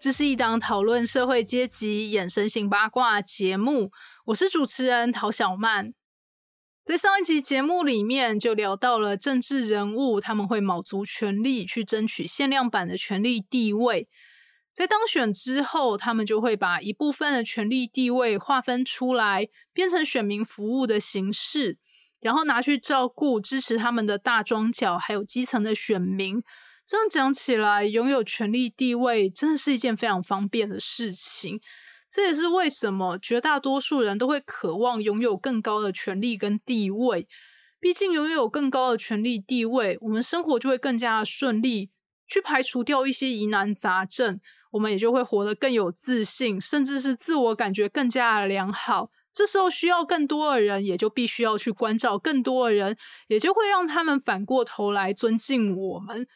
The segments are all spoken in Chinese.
这是一档讨论社会阶级、衍生性八卦节目。我是主持人陶小曼。在上一集节目里面，就聊到了政治人物他们会卯足全力去争取限量版的权力地位。在当选之后，他们就会把一部分的权力地位划分出来，变成选民服务的形式，然后拿去照顾支持他们的大庄脚，还有基层的选民。这样讲起来，拥有权力地位真的是一件非常方便的事情。这也是为什么绝大多数人都会渴望拥有更高的权力跟地位。毕竟拥有更高的权力地位，我们生活就会更加的顺利，去排除掉一些疑难杂症，我们也就会活得更有自信，甚至是自我感觉更加的良好。这时候需要更多的人，也就必须要去关照更多的人，也就会让他们反过头来尊敬我们。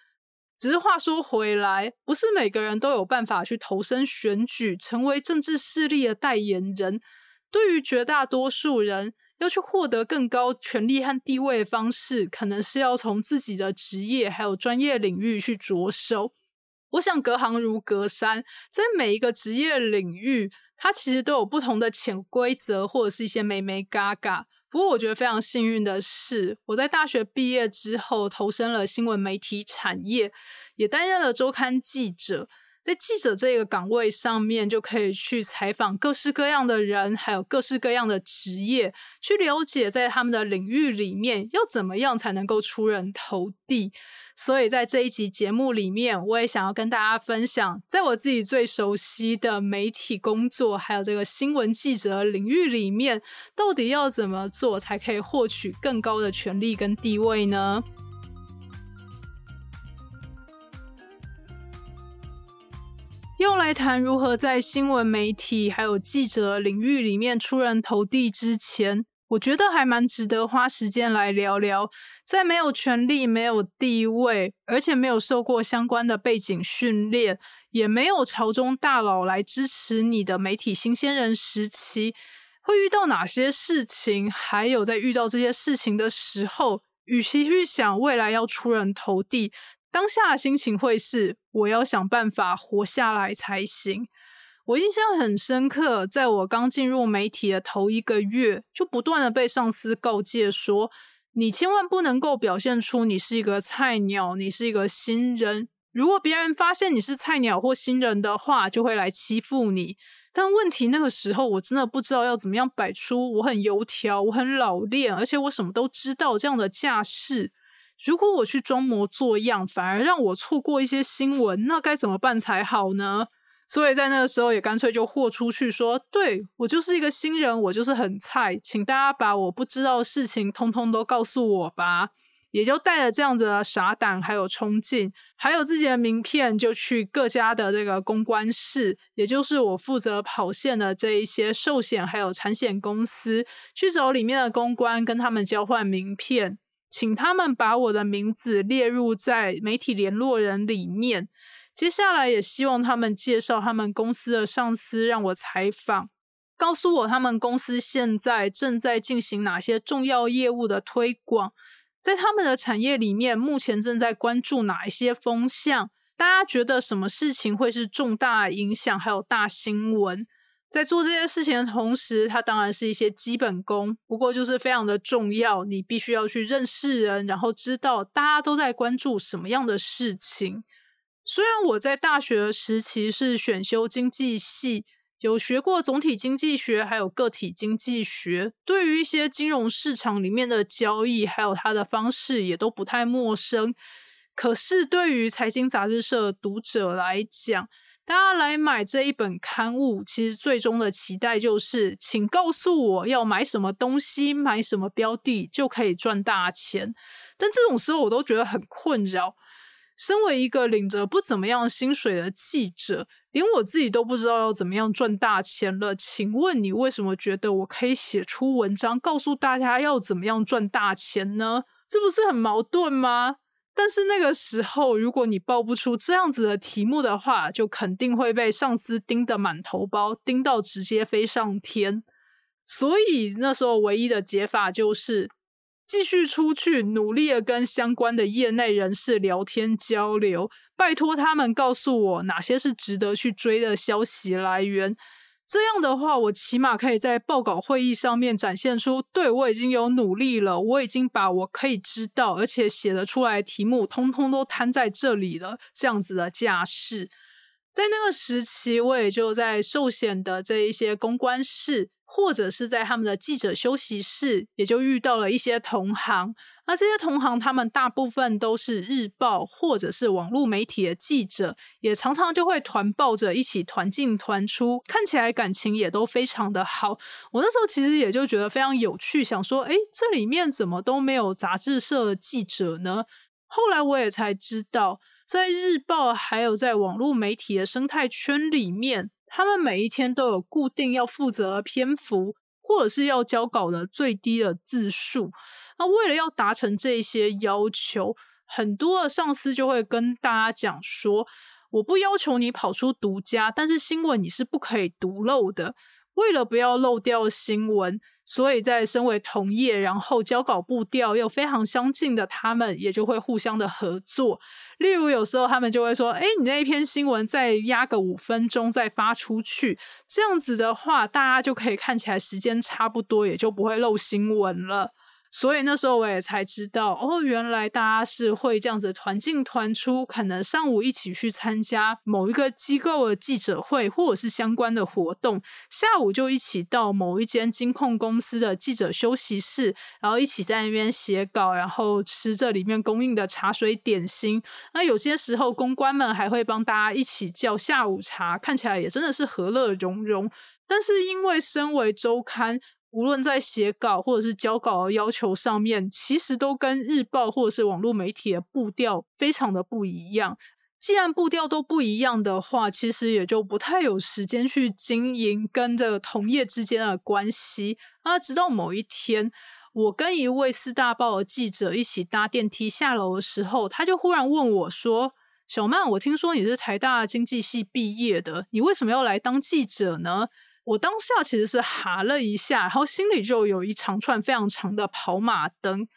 只是话说回来，不是每个人都有办法去投身选举，成为政治势力的代言人。对于绝大多数人，要去获得更高权力和地位的方式，可能是要从自己的职业还有专业领域去着手。我想隔行如隔山，在每一个职业领域，它其实都有不同的潜规则，或者是一些美眉嘎嘎。不过，我觉得非常幸运的是，我在大学毕业之后投身了新闻媒体产业，也担任了周刊记者。在记者这个岗位上面，就可以去采访各式各样的人，还有各式各样的职业，去了解在他们的领域里面要怎么样才能够出人头地。所以在这一集节目里面，我也想要跟大家分享，在我自己最熟悉的媒体工作，还有这个新闻记者领域里面，到底要怎么做才可以获取更高的权利跟地位呢？用来谈如何在新闻媒体还有记者领域里面出人头地之前。我觉得还蛮值得花时间来聊聊，在没有权利、没有地位，而且没有受过相关的背景训练，也没有朝中大佬来支持你的媒体新鲜人时期，会遇到哪些事情？还有在遇到这些事情的时候，与其去想未来要出人头地，当下的心情会是我要想办法活下来才行。我印象很深刻，在我刚进入媒体的头一个月，就不断的被上司告诫说：“你千万不能够表现出你是一个菜鸟，你是一个新人。如果别人发现你是菜鸟或新人的话，就会来欺负你。”但问题那个时候，我真的不知道要怎么样摆出我很油条、我很老练，而且我什么都知道这样的架势。如果我去装模作样，反而让我错过一些新闻，那该怎么办才好呢？所以在那个时候，也干脆就豁出去说：“对我就是一个新人，我就是很菜，请大家把我不知道的事情通通都告诉我吧。”也就带着这样子的傻胆，还有冲劲，还有自己的名片，就去各家的这个公关室，也就是我负责跑线的这一些寿险还有产险公司，去找里面的公关，跟他们交换名片，请他们把我的名字列入在媒体联络人里面。接下来也希望他们介绍他们公司的上司让我采访，告诉我他们公司现在正在进行哪些重要业务的推广，在他们的产业里面目前正在关注哪一些风向，大家觉得什么事情会是重大影响，还有大新闻。在做这些事情的同时，它当然是一些基本功，不过就是非常的重要，你必须要去认识人，然后知道大家都在关注什么样的事情。虽然我在大学时期是选修经济系，有学过总体经济学，还有个体经济学，对于一些金融市场里面的交易，还有它的方式，也都不太陌生。可是对于财经杂志社读者来讲，大家来买这一本刊物，其实最终的期待就是，请告诉我要买什么东西，买什么标的就可以赚大钱。但这种时候，我都觉得很困扰。身为一个领着不怎么样薪水的记者，连我自己都不知道要怎么样赚大钱了。请问你为什么觉得我可以写出文章，告诉大家要怎么样赚大钱呢？这不是很矛盾吗？但是那个时候，如果你报不出这样子的题目的话，就肯定会被上司盯得满头包，盯到直接飞上天。所以那时候唯一的解法就是继续出去，努力的跟相关的业内人士聊天交流，拜托他们告诉我哪些是值得去追的消息来源。这样的话，我起码可以在报告会议上面展现出，对我已经有努力了，我已经把我可以知道而且写得出来题目，通通都摊在这里了，这样子的架势。在那个时期，我也就在寿险的这一些公关室。或者是在他们的记者休息室，也就遇到了一些同行。那这些同行，他们大部分都是日报或者是网络媒体的记者，也常常就会团抱着一起团进团出，看起来感情也都非常的好。我那时候其实也就觉得非常有趣，想说，哎，这里面怎么都没有杂志社的记者呢？后来我也才知道，在日报还有在网络媒体的生态圈里面。他们每一天都有固定要负责的篇幅，或者是要交稿的最低的字数。那为了要达成这些要求，很多的上司就会跟大家讲说：“我不要求你跑出独家，但是新闻你是不可以独漏的。”为了不要漏掉新闻。所以在身为同业，然后交稿步调又非常相近的他们，也就会互相的合作。例如，有时候他们就会说：“哎，你那一篇新闻再压个五分钟再发出去，这样子的话，大家就可以看起来时间差不多，也就不会漏新闻了。”所以那时候我也才知道，哦，原来大家是会这样子团进团出，可能上午一起去参加某一个机构的记者会，或者是相关的活动，下午就一起到某一间金控公司的记者休息室，然后一起在那边写稿，然后吃这里面供应的茶水点心。那有些时候公关们还会帮大家一起叫下午茶，看起来也真的是和乐融融。但是因为身为周刊。无论在写稿或者是交稿的要求上面，其实都跟日报或者是网络媒体的步调非常的不一样。既然步调都不一样的话，其实也就不太有时间去经营跟这个同业之间的关系。啊，直到某一天，我跟一位四大报的记者一起搭电梯下楼的时候，他就忽然问我说：“小曼，我听说你是台大经济系毕业的，你为什么要来当记者呢？”我当下其实是哈了一下，然后心里就有一长串非常长的跑马灯。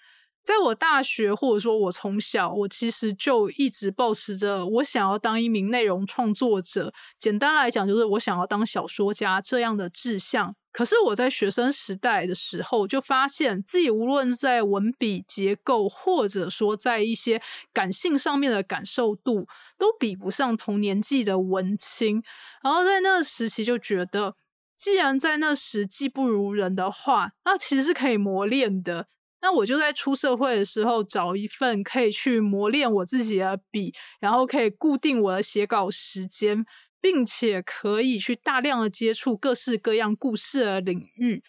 在我大学或者说我从小，我其实就一直保持着我想要当一名内容创作者，简单来讲就是我想要当小说家这样的志向。可是我在学生时代的时候，就发现自己无论在文笔结构，或者说在一些感性上面的感受度，都比不上同年纪的文青。然后在那个时期就觉得。既然在那时技不如人的话，那其实是可以磨练的。那我就在出社会的时候找一份可以去磨练我自己的笔，然后可以固定我的写稿时间，并且可以去大量的接触各式各样故事的领域。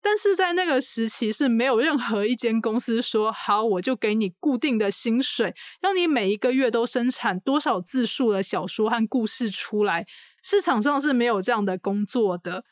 但是在那个时期是没有任何一间公司说好，我就给你固定的薪水，让你每一个月都生产多少字数的小说和故事出来。市场上是没有这样的工作的。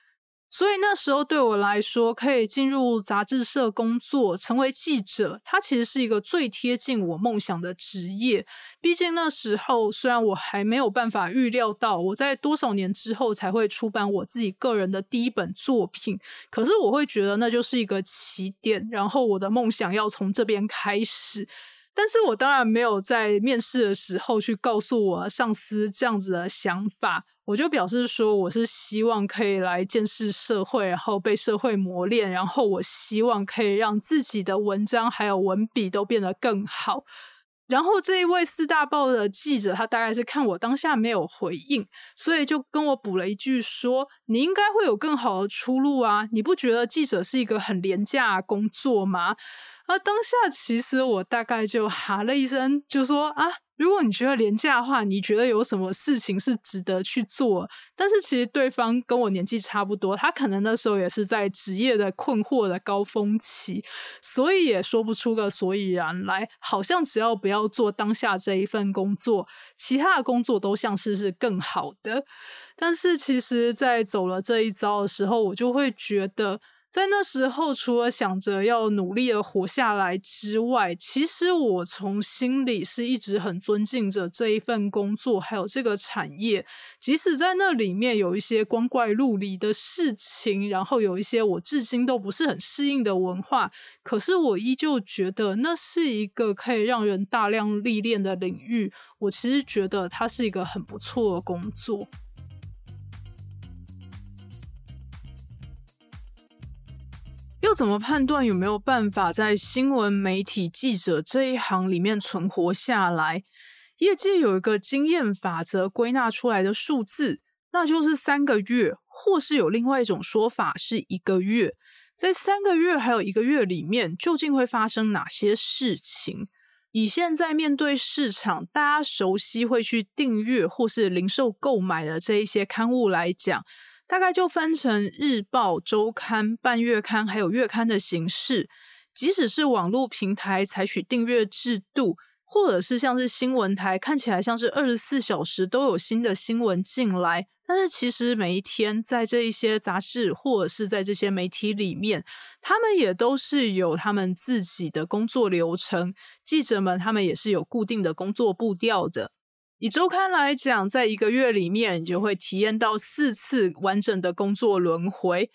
所以那时候对我来说，可以进入杂志社工作，成为记者，它其实是一个最贴近我梦想的职业。毕竟那时候，虽然我还没有办法预料到我在多少年之后才会出版我自己个人的第一本作品，可是我会觉得那就是一个起点，然后我的梦想要从这边开始。但是我当然没有在面试的时候去告诉我上司这样子的想法。我就表示说，我是希望可以来见识社会，然后被社会磨练，然后我希望可以让自己的文章还有文笔都变得更好。然后这一位四大报的记者，他大概是看我当下没有回应，所以就跟我补了一句说：“你应该会有更好的出路啊，你不觉得记者是一个很廉价工作吗？”而当下其实我大概就哈了一声，就说：“啊。”如果你觉得廉价的话，你觉得有什么事情是值得去做？但是其实对方跟我年纪差不多，他可能那时候也是在职业的困惑的高峰期，所以也说不出个所以然来。好像只要不要做当下这一份工作，其他的工作都像是是更好的。但是其实，在走了这一遭的时候，我就会觉得。在那时候，除了想着要努力的活下来之外，其实我从心里是一直很尊敬着这一份工作，还有这个产业。即使在那里面有一些光怪陆离的事情，然后有一些我至今都不是很适应的文化，可是我依旧觉得那是一个可以让人大量历练的领域。我其实觉得它是一个很不错的工作。又怎么判断有没有办法在新闻媒体记者这一行里面存活下来？业界有一个经验法则归纳出来的数字，那就是三个月，或是有另外一种说法是一个月。在三个月还有一个月里面，究竟会发生哪些事情？以现在面对市场，大家熟悉会去订阅或是零售购买的这一些刊物来讲。大概就分成日报、周刊、半月刊，还有月刊的形式。即使是网络平台采取订阅制度，或者是像是新闻台，看起来像是二十四小时都有新的新闻进来，但是其实每一天在这一些杂志或者是在这些媒体里面，他们也都是有他们自己的工作流程。记者们他们也是有固定的工作步调的。以周刊来讲，在一个月里面，你就会体验到四次完整的工作轮回。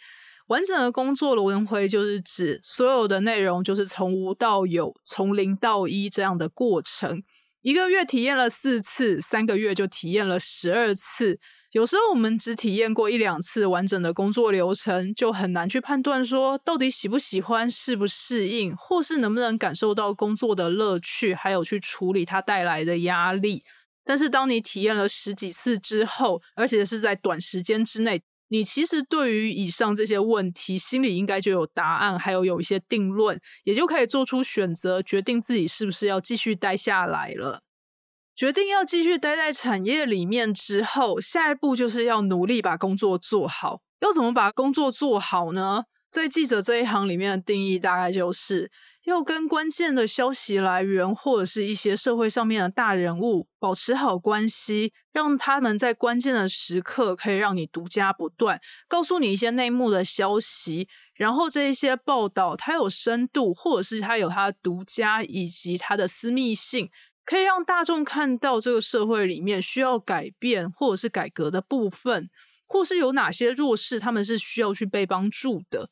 完整的工作轮回就是指所有的内容就是从无到有，从零到一这样的过程。一个月体验了四次，三个月就体验了十二次。有时候我们只体验过一两次完整的工作流程，就很难去判断说到底喜不喜欢、适不适应，或是能不能感受到工作的乐趣，还有去处理它带来的压力。但是，当你体验了十几次之后，而且是在短时间之内，你其实对于以上这些问题，心里应该就有答案，还有有一些定论，也就可以做出选择，决定自己是不是要继续待下来了。决定要继续待在产业里面之后，下一步就是要努力把工作做好。要怎么把工作做好呢？在记者这一行里面的定义，大概就是。要跟关键的消息来源或者是一些社会上面的大人物保持好关系，让他们在关键的时刻可以让你独家不断，告诉你一些内幕的消息。然后这一些报道它有深度，或者是它有它独家以及它的私密性，可以让大众看到这个社会里面需要改变或者是改革的部分，或是有哪些弱势他们是需要去被帮助的。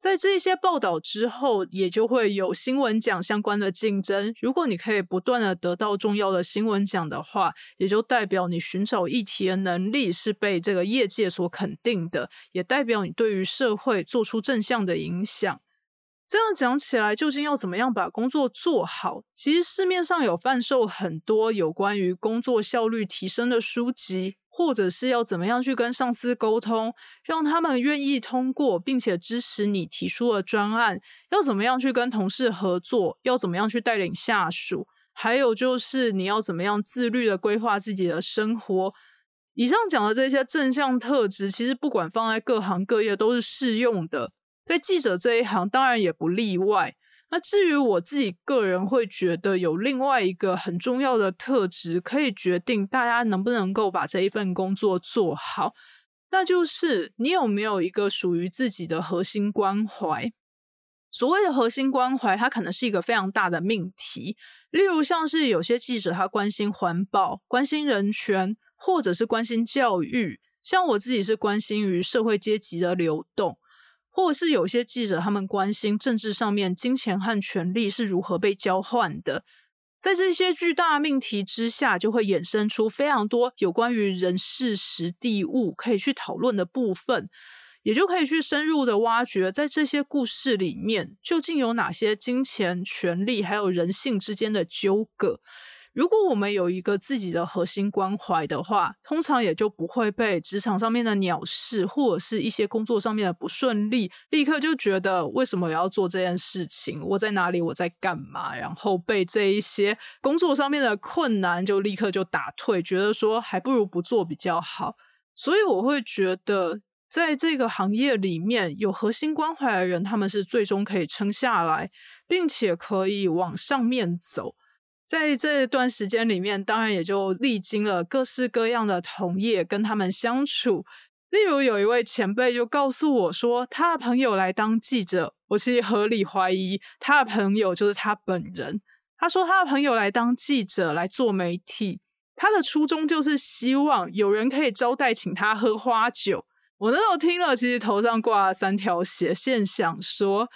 在这些报道之后，也就会有新闻奖相关的竞争。如果你可以不断的得到重要的新闻奖的话，也就代表你寻找议题的能力是被这个业界所肯定的，也代表你对于社会做出正向的影响。这样讲起来，究竟要怎么样把工作做好？其实市面上有贩售很多有关于工作效率提升的书籍。或者是要怎么样去跟上司沟通，让他们愿意通过，并且支持你提出的专案？要怎么样去跟同事合作？要怎么样去带领下属？还有就是你要怎么样自律的规划自己的生活？以上讲的这些正向特质，其实不管放在各行各业都是适用的，在记者这一行当然也不例外。那至于我自己个人会觉得有另外一个很重要的特质，可以决定大家能不能够把这一份工作做好，那就是你有没有一个属于自己的核心关怀。所谓的核心关怀，它可能是一个非常大的命题，例如像是有些记者他关心环保、关心人权，或者是关心教育，像我自己是关心于社会阶级的流动。或者是有些记者，他们关心政治上面金钱和权力是如何被交换的，在这些巨大命题之下，就会衍生出非常多有关于人事、实地、物可以去讨论的部分，也就可以去深入的挖掘，在这些故事里面究竟有哪些金钱、权力还有人性之间的纠葛。如果我们有一个自己的核心关怀的话，通常也就不会被职场上面的鸟事或者是一些工作上面的不顺利，立刻就觉得为什么要做这件事情？我在哪里？我在干嘛？然后被这一些工作上面的困难就立刻就打退，觉得说还不如不做比较好。所以我会觉得，在这个行业里面有核心关怀的人，他们是最终可以撑下来，并且可以往上面走。在这段时间里面，当然也就历经了各式各样的同业跟他们相处。例如，有一位前辈就告诉我说，他的朋友来当记者，我其实合理怀疑他的朋友就是他本人。他说，他的朋友来当记者来做媒体，他的初衷就是希望有人可以招待请他喝花酒。我那时候听了，其实头上挂了三条斜线，想说。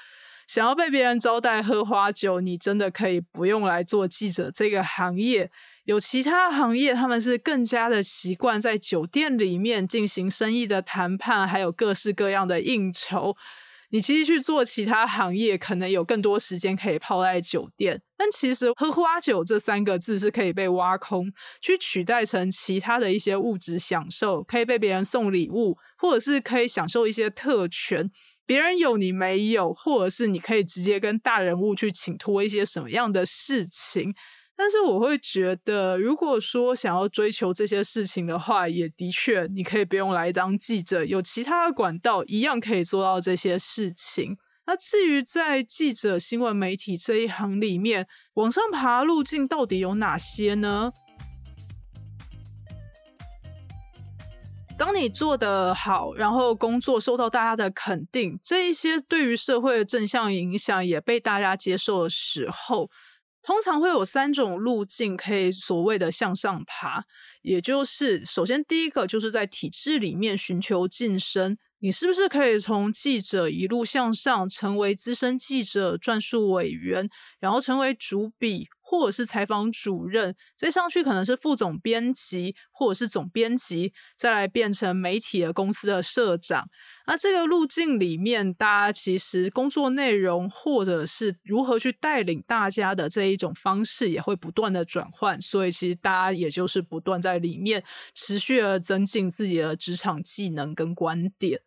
想要被别人招待喝花酒，你真的可以不用来做记者这个行业。有其他行业，他们是更加的习惯在酒店里面进行生意的谈判，还有各式各样的应酬。你其实去做其他行业，可能有更多时间可以泡在酒店。但其实喝花酒这三个字是可以被挖空，去取代成其他的一些物质享受，可以被别人送礼物，或者是可以享受一些特权。别人有你没有，或者是你可以直接跟大人物去请托一些什么样的事情。但是我会觉得，如果说想要追求这些事情的话，也的确你可以不用来当记者，有其他的管道一样可以做到这些事情。那至于在记者、新闻媒体这一行里面，往上爬路径到底有哪些呢？当你做得好，然后工作受到大家的肯定，这一些对于社会的正向影响也被大家接受的时候，通常会有三种路径可以所谓的向上爬。也就是，首先第一个就是在体制里面寻求晋升，你是不是可以从记者一路向上，成为资深记者、撰述委员，然后成为主笔。或者是采访主任，再上去可能是副总编辑，或者是总编辑，再来变成媒体的公司的社长。那这个路径里面，大家其实工作内容或者是如何去带领大家的这一种方式，也会不断的转换。所以其实大家也就是不断在里面持续的增进自己的职场技能跟观点。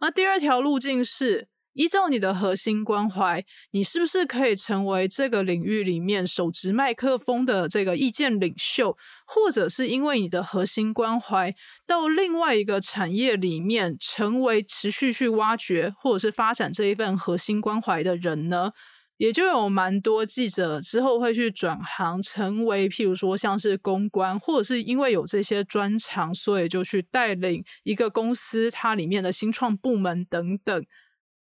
那第二条路径是。依照你的核心关怀，你是不是可以成为这个领域里面手持麦克风的这个意见领袖，或者是因为你的核心关怀到另外一个产业里面，成为持续去挖掘或者是发展这一份核心关怀的人呢？也就有蛮多记者之后会去转行，成为譬如说像是公关，或者是因为有这些专长，所以就去带领一个公司它里面的新创部门等等。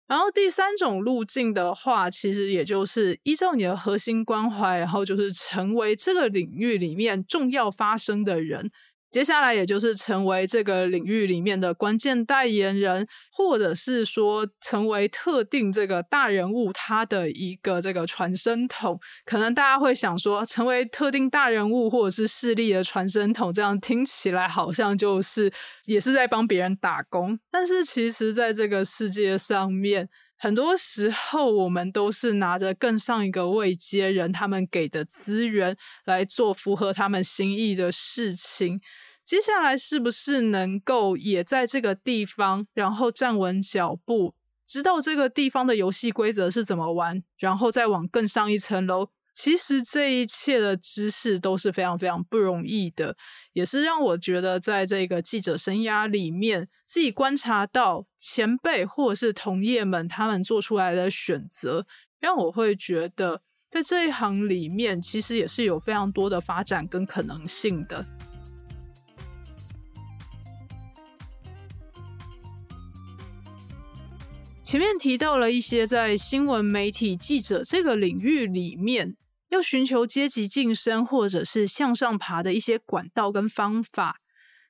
然后第三种路径的话，其实也就是依照你的核心关怀，然后就是成为这个领域里面重要发生的人。接下来，也就是成为这个领域里面的关键代言人，或者是说成为特定这个大人物他的一个这个传声筒。可能大家会想说，成为特定大人物或者是势力的传声筒，这样听起来好像就是也是在帮别人打工。但是其实，在这个世界上面，很多时候我们都是拿着更上一个位阶人他们给的资源来做符合他们心意的事情。接下来是不是能够也在这个地方，然后站稳脚步，知道这个地方的游戏规则是怎么玩，然后再往更上一层楼？其实这一切的知识都是非常非常不容易的，也是让我觉得在这个记者生涯里面，自己观察到前辈或者是同业们他们做出来的选择，让我会觉得在这一行里面，其实也是有非常多的发展跟可能性的。前面提到了一些在新闻媒体记者这个领域里面要寻求阶级晋升或者是向上爬的一些管道跟方法，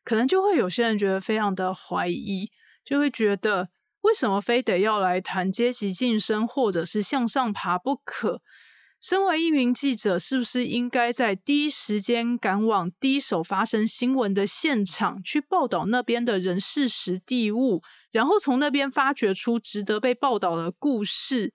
可能就会有些人觉得非常的怀疑，就会觉得为什么非得要来谈阶级晋升或者是向上爬不可？身为一名记者，是不是应该在第一时间赶往第一手发生新闻的现场，去报道那边的人事实地物，然后从那边发掘出值得被报道的故事，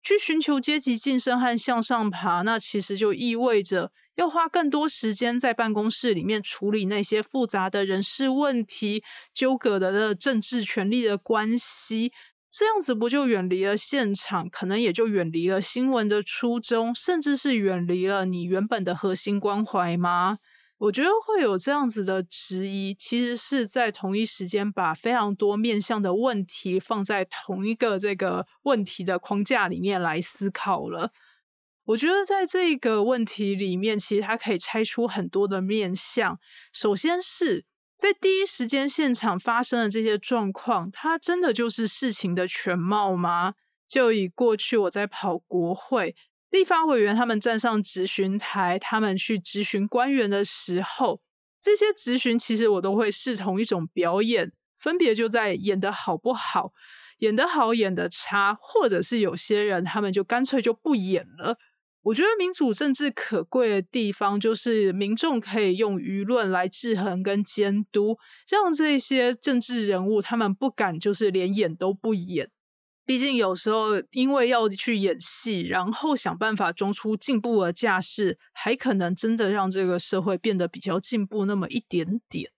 去寻求阶级晋升和向上爬？那其实就意味着要花更多时间在办公室里面处理那些复杂的人事问题、纠葛的政治权力的关系。这样子不就远离了现场，可能也就远离了新闻的初衷，甚至是远离了你原本的核心关怀吗？我觉得会有这样子的质疑，其实是在同一时间把非常多面向的问题放在同一个这个问题的框架里面来思考了。我觉得在这个问题里面，其实它可以拆出很多的面向。首先是。在第一时间现场发生的这些状况，它真的就是事情的全貌吗？就以过去我在跑国会，立法委员他们站上质询台，他们去质询官员的时候，这些质询其实我都会视同一种表演，分别就在演的好不好，演的好，演的差，或者是有些人他们就干脆就不演了。我觉得民主政治可贵的地方，就是民众可以用舆论来制衡跟监督，让这些政治人物他们不敢就是连演都不演。毕竟有时候因为要去演戏，然后想办法装出进步的架势，还可能真的让这个社会变得比较进步那么一点点。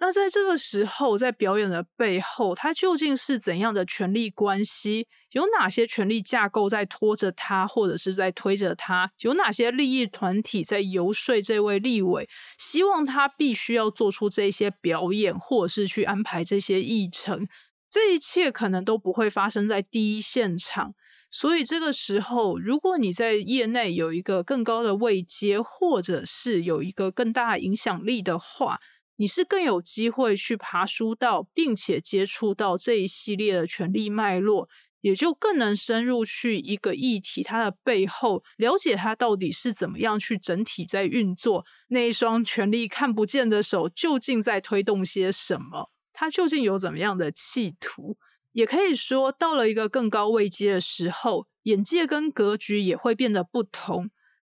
那在这个时候，在表演的背后，它究竟是怎样的权力关系？有哪些权力架构在拖着他，或者是在推着他？有哪些利益团体在游说这位立委，希望他必须要做出这些表演，或者是去安排这些议程？这一切可能都不会发生在第一现场。所以这个时候，如果你在业内有一个更高的位阶，或者是有一个更大影响力的话，你是更有机会去爬书到，并且接触到这一系列的权力脉络。也就更能深入去一个议题，它的背后了解它到底是怎么样去整体在运作，那一双权力看不见的手究竟在推动些什么？他究竟有怎么样的企图？也可以说，到了一个更高位阶的时候，眼界跟格局也会变得不同。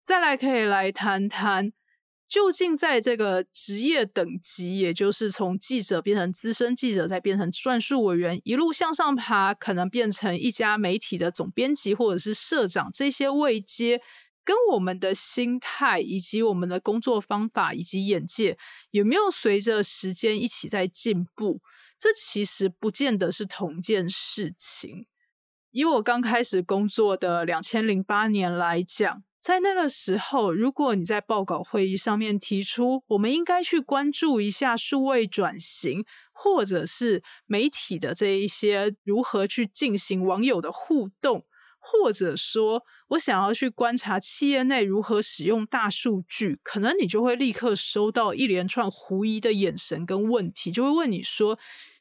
再来，可以来谈谈。究竟在这个职业等级，也就是从记者变成资深记者，再变成撰述委员，一路向上爬，可能变成一家媒体的总编辑或者是社长，这些位阶，跟我们的心态以及我们的工作方法以及眼界，有没有随着时间一起在进步？这其实不见得是同件事情。以我刚开始工作的两千零八年来讲。在那个时候，如果你在报告会议上面提出，我们应该去关注一下数位转型，或者是媒体的这一些如何去进行网友的互动，或者说我想要去观察企业内如何使用大数据，可能你就会立刻收到一连串狐疑的眼神跟问题，就会问你说。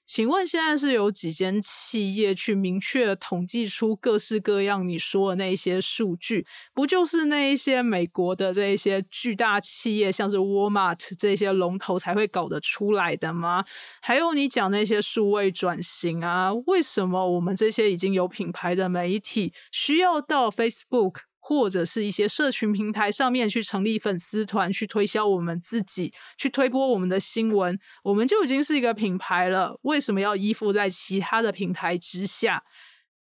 请问现在是有几间企业去明确统计出各式各样你说的那些数据？不就是那一些美国的这一些巨大企业，像是 Walmart 这些龙头才会搞得出来的吗？还有你讲那些数位转型啊，为什么我们这些已经有品牌的媒体需要到 Facebook？或者是一些社群平台上面去成立粉丝团，去推销我们自己，去推播我们的新闻，我们就已经是一个品牌了。为什么要依附在其他的平台之下？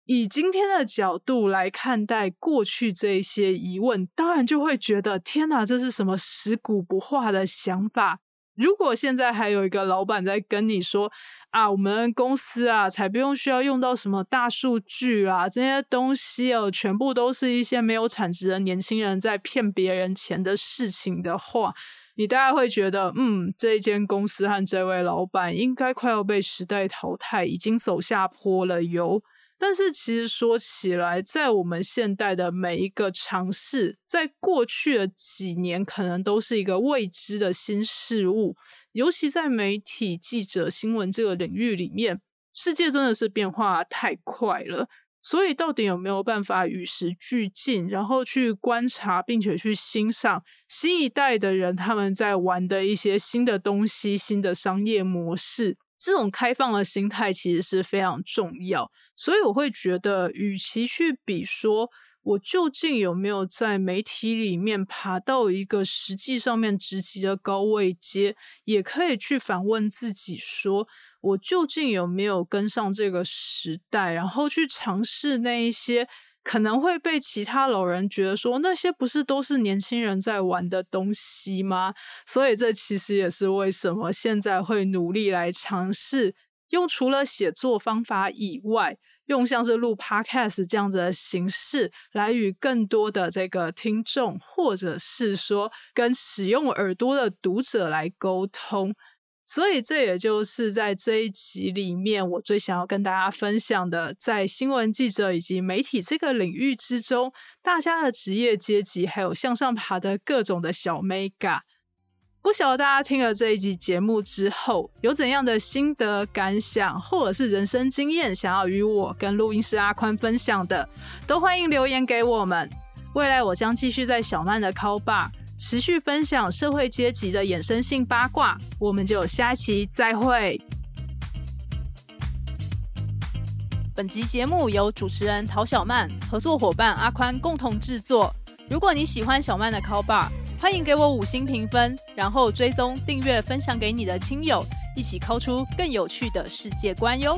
以今天的角度来看待过去这一些疑问，当然就会觉得天哪，这是什么食古不化的想法？如果现在还有一个老板在跟你说。啊，我们公司啊，才不用需要用到什么大数据啊，这些东西哦，全部都是一些没有产值的年轻人在骗别人钱的事情的话，你大概会觉得，嗯，这一间公司和这位老板应该快要被时代淘汰，已经走下坡了哟。但是其实说起来，在我们现代的每一个尝试，在过去的几年，可能都是一个未知的新事物。尤其在媒体、记者、新闻这个领域里面，世界真的是变化太快了。所以，到底有没有办法与时俱进，然后去观察，并且去欣赏新一代的人他们在玩的一些新的东西、新的商业模式？这种开放的心态其实是非常重要，所以我会觉得，与其去比说我究竟有没有在媒体里面爬到一个实际上面职级的高位阶，也可以去反问自己，说我究竟有没有跟上这个时代，然后去尝试那一些可能会被其他老人觉得说那些不是都是年轻人在玩的东西吗？所以这其实也是为什么现在会努力来尝试用除了写作方法以外，用像是录 podcast 这样子的形式来与更多的这个听众，或者是说跟使用耳朵的读者来沟通。所以，这也就是在这一集里面，我最想要跟大家分享的，在新闻记者以及媒体这个领域之中，大家的职业阶级还有向上爬的各种的小 mega。不晓得大家听了这一集节目之后，有怎样的心得感想，或者是人生经验，想要与我跟录音师阿宽分享的，都欢迎留言给我们。未来我将继续在小曼的 call bar。持续分享社会阶级的衍生性八卦，我们就下期再会。本集节目由主持人陶小曼、合作伙伴阿宽共同制作。如果你喜欢小曼的 Call Bar，欢迎给我五星评分，然后追踪、订阅、分享给你的亲友，一起 call 出更有趣的世界观哟。